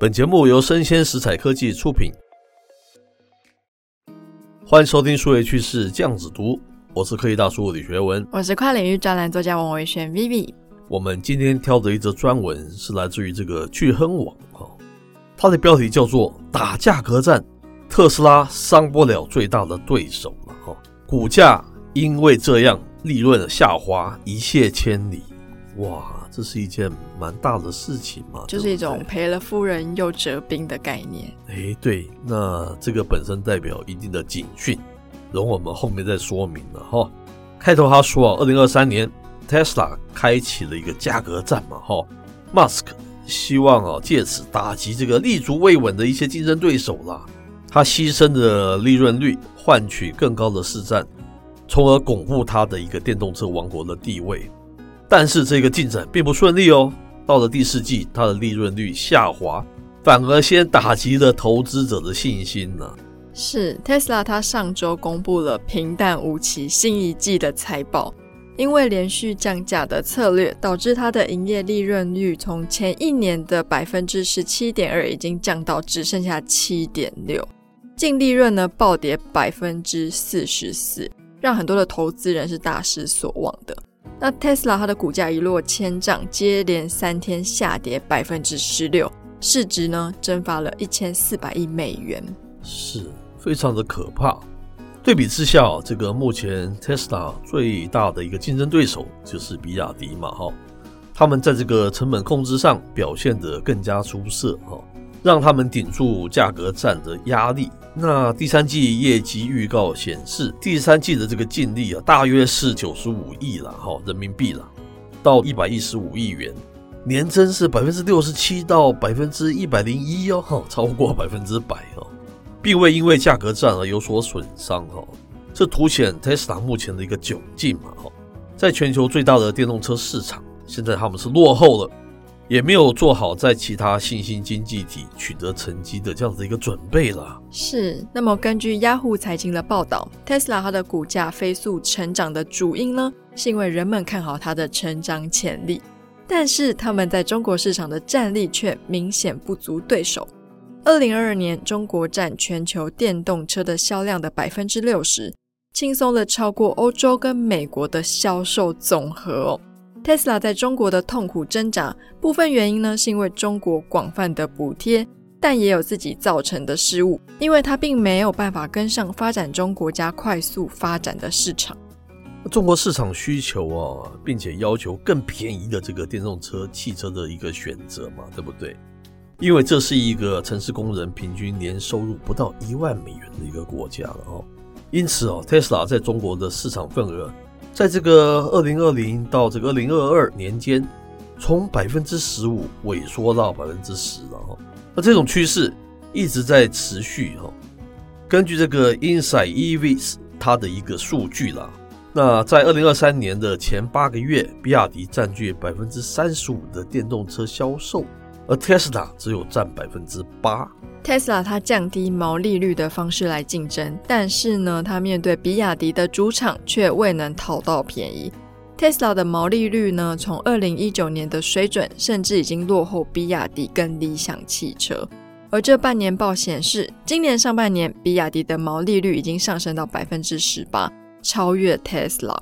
本节目由生鲜食材科技出品，欢迎收听数位趋势酱子读，我是科技大叔李学文，我是跨领域专栏作家王维轩 Vivi。我们今天挑的一则专文是来自于这个聚亨网哈，它的标题叫做“打价格战，特斯拉伤不了最大的对手了哈，股价因为这样利润下滑一泻千里，哇！”这是一件蛮大的事情嘛，就是一种赔了夫人又折兵的概念。哎，对，那这个本身代表一定的警讯，容我们后面再说明了哈。开头他说啊，二零二三年 Tesla 开启了一个价格战嘛，哈，Musk 希望啊借此打击这个立足未稳的一些竞争对手啦，他牺牲的利润率换取更高的市占，从而巩固他的一个电动车王国的地位。但是这个进展并不顺利哦。到了第四季，它的利润率下滑，反而先打击了投资者的信心呢、是 Tesla，它上周公布了平淡无奇新一季的财报，因为连续降价的策略，导致它的营业利润率从前一年的百分之十七点二，已经降到只剩下七点六，净利润呢暴跌百分之四十四，让很多的投资人是大失所望的。那 Tesla 它的股价一落千丈，接连三天下跌百分之十六，市值呢蒸发了一千四百亿美元，是非常的可怕。对比之下，这个目前 Tesla 最大的一个竞争对手就是比亚迪嘛，哈，他们在这个成本控制上表现得更加出色，哈，让他们顶住价格战的压力。那第三季业绩预告显示，第三季的这个净利啊，大约是九十五亿了，哈，人民币了，到一百一十五亿元，年增是百分之六十七到百分之一百零一哦，哈，超过百分之百哦，并未因为价格战而有所损伤，哈，这凸显 Tesla 目前的一个窘境嘛，哈，在全球最大的电动车市场，现在他们是落后了。也没有做好在其他新兴经济体取得成绩的这样子一个准备了。是，那么根据 Yahoo 财经的报道，Tesla 它的股价飞速成长的主因呢，是因为人们看好它的成长潜力，但是他们在中国市场的战力却明显不足对手。二零二二年，中国占全球电动车的销量的百分之六十，轻松的超过欧洲跟美国的销售总和。Tesla 在中国的痛苦挣扎，部分原因呢是因为中国广泛的补贴，但也有自己造成的失误，因为它并没有办法跟上发展中国家快速发展的市场。中国市场需求啊，并且要求更便宜的这个电动车汽车的一个选择嘛，对不对？因为这是一个城市工人平均年收入不到一万美元的一个国家了哦，因此哦，Tesla 在中国的市场份额。在这个二零二零到这个二零二二年间，从百分之十五萎缩到百分之十了哈。那这种趋势一直在持续哈。根据这个 Inside EVs 它的一个数据啦，那在二零二三年的前八个月，比亚迪占据百分之三十五的电动车销售。而 Tesla 只有占百分之八。Tesla 它降低毛利率的方式来竞争，但是呢，它面对比亚迪的主场却未能讨到便宜。Tesla 的毛利率呢，从二零一九年的水准，甚至已经落后比亚迪跟理想汽车。而这半年报显示，今年上半年比亚迪的毛利率已经上升到百分之十八，超越 Tesla。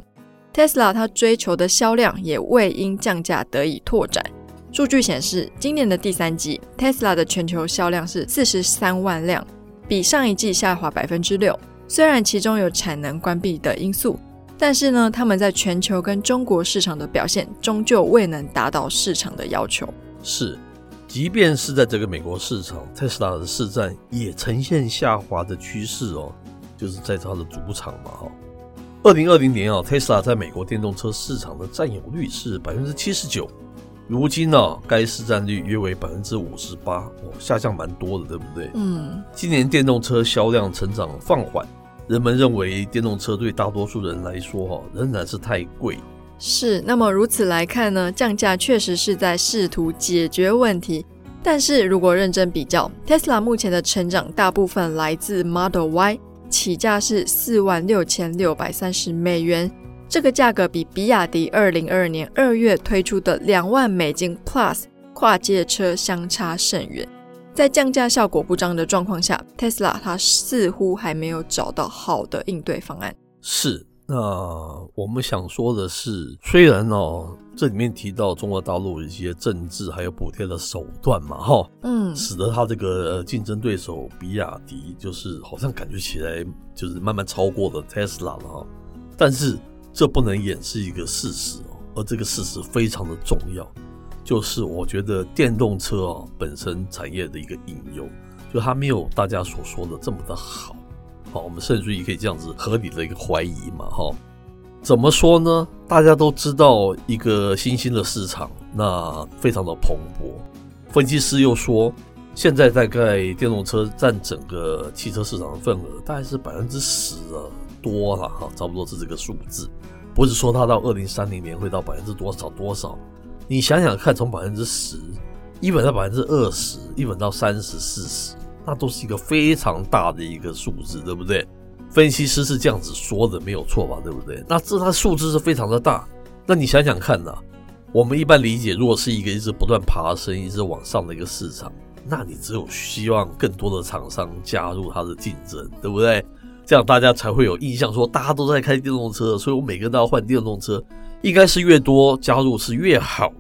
Tesla 它追求的销量也未因降价得以拓展。数据显示，今年的第三季，Tesla 的全球销量是四十三万辆，比上一季下滑百分之六。虽然其中有产能关闭的因素，但是呢，他们在全球跟中国市场的表现，终究未能达到市场的要求。是，即便是在这个美国市场，Tesla 的市占也呈现下滑的趋势哦，就是在它的主场嘛，哈。二零二零年啊，Tesla 在美国电动车市场的占有率是百分之七十九。如今呢、啊，该市占率约为百分之五十八，哦，下降蛮多的，对不对？嗯，今年电动车销量成长放缓，人们认为电动车对大多数人来说，哈，仍然是太贵。是，那么如此来看呢，降价确实是在试图解决问题。但是如果认真比较，Tesla 目前的成长大部分来自 Model Y，起价是四万六千六百三十美元。这个价格比比亚迪二零二二年二月推出的两万美金 Plus 跨界车相差甚远，在降价效果不彰的状况下，Tesla 它似乎还没有找到好的应对方案。是，那我们想说的是，虽然哦，这里面提到中国大陆一些政治还有补贴的手段嘛，哈，嗯，使得它这个竞争对手比亚迪就是好像感觉起来就是慢慢超过了 Tesla 了哈，但是。这不能掩饰一个事实哦，而这个事实非常的重要，就是我觉得电动车啊本身产业的一个隐忧，就它没有大家所说的这么的好。好，我们甚至于可以这样子合理的一个怀疑嘛，哈。怎么说呢？大家都知道一个新兴的市场，那非常的蓬勃。分析师又说，现在大概电动车占整个汽车市场的份额大概是百分之十啊。多了哈，差不多是这个数字，不是说它到二零三零年会到百分之多少多少。你想想看，从百分之十，一本到百分之二十，一本到三十、四十，那都是一个非常大的一个数字，对不对？分析师是这样子说的，没有错吧？对不对？那这它数字是非常的大。那你想想看呐，我们一般理解，如果是一个一直不断爬升、一直往上的一个市场，那你只有希望更多的厂商加入它的竞争，对不对？这样大家才会有印象，说大家都在开电动车，所以我每个人都要换电动车。应该是越多加入是越好。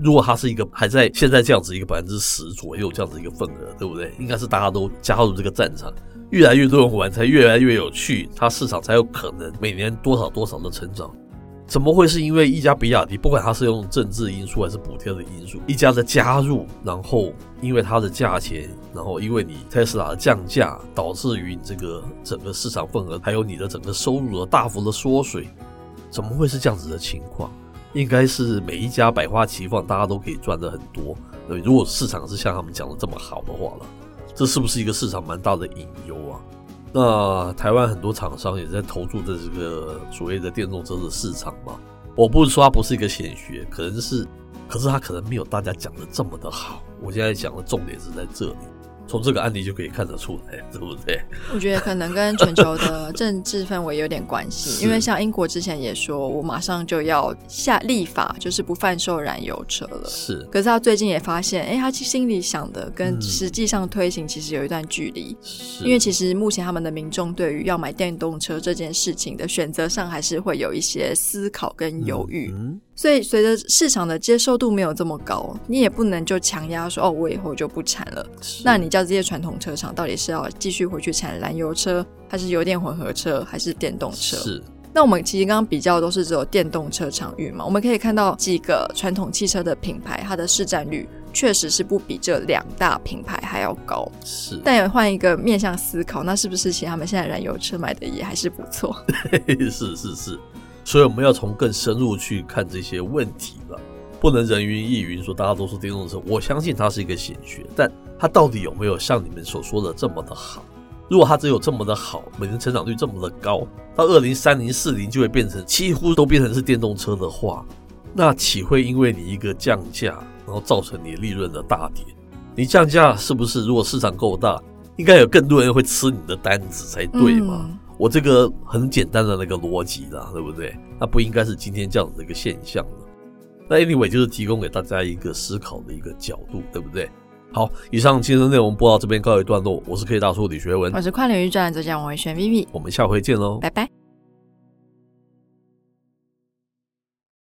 如果它是一个还在现在这样子一个百分之十左右这样子一个份额，对不对？应该是大家都加入这个战场，越来越多人玩才越来越有趣，它市场才有可能每年多少多少的成长。怎么会是因为一家比亚迪，不管它是用政治因素还是补贴的因素，一家的加入，然后因为它的价钱，然后因为你特斯拉的降价，导致于你这个整个市场份额，还有你的整个收入的大幅的缩水，怎么会是这样子的情况？应该是每一家百花齐放，大家都可以赚得很多。对，如果市场是像他们讲的这么好的话了，这是不是一个市场蛮大的隐忧啊？那台湾很多厂商也在投注在这个所谓的电动车的市场嘛。我不是说它不是一个显学，可能是，可是它可能没有大家讲的这么的好。我现在讲的重点是在这里。从这个案例就可以看得出来，对不对？我觉得可能跟全球的政治氛围有点关系，因为像英国之前也说，我马上就要下立法，就是不贩售燃油车了。是，可是他最近也发现，哎，他心里想的跟实际上推行其实有一段距离。是，因为其实目前他们的民众对于要买电动车这件事情的选择上，还是会有一些思考跟犹豫。嗯。所以，随着市场的接受度没有这么高，你也不能就强压说哦，我以后就不产了。那你叫这些传统车厂到底是要继续回去产燃油车，还是油电混合车，还是电动车？是。那我们其实刚刚比较都是只有电动车场域嘛，我们可以看到几个传统汽车的品牌，它的市占率确实是不比这两大品牌还要高。是。但也换一个面向思考，那是不是其实他们现在燃油车卖的也还是不错？是 是是。所以我们要从更深入去看这些问题了，不能人云亦云说大家都是电动车。我相信它是一个显学，但它到底有没有像你们所说的这么的好？如果它只有这么的好，每年成长率这么的高，到二零三零四零就会变成几乎都变成是电动车的话，那岂会因为你一个降价，然后造成你利润的大跌？你降价是不是？如果市场够大，应该有更多人会吃你的单子才对嘛？我这个很简单的那个逻辑啦，对不对？那不应该是今天这样子的一个现象的。那 anyway 就是提供给大家一个思考的一个角度，对不对？好，以上今天的内容播到这边告一段落。我是 K 大叔李学文，我是跨领域专栏作家王维轩 Vivi，我们下回见喽，拜拜。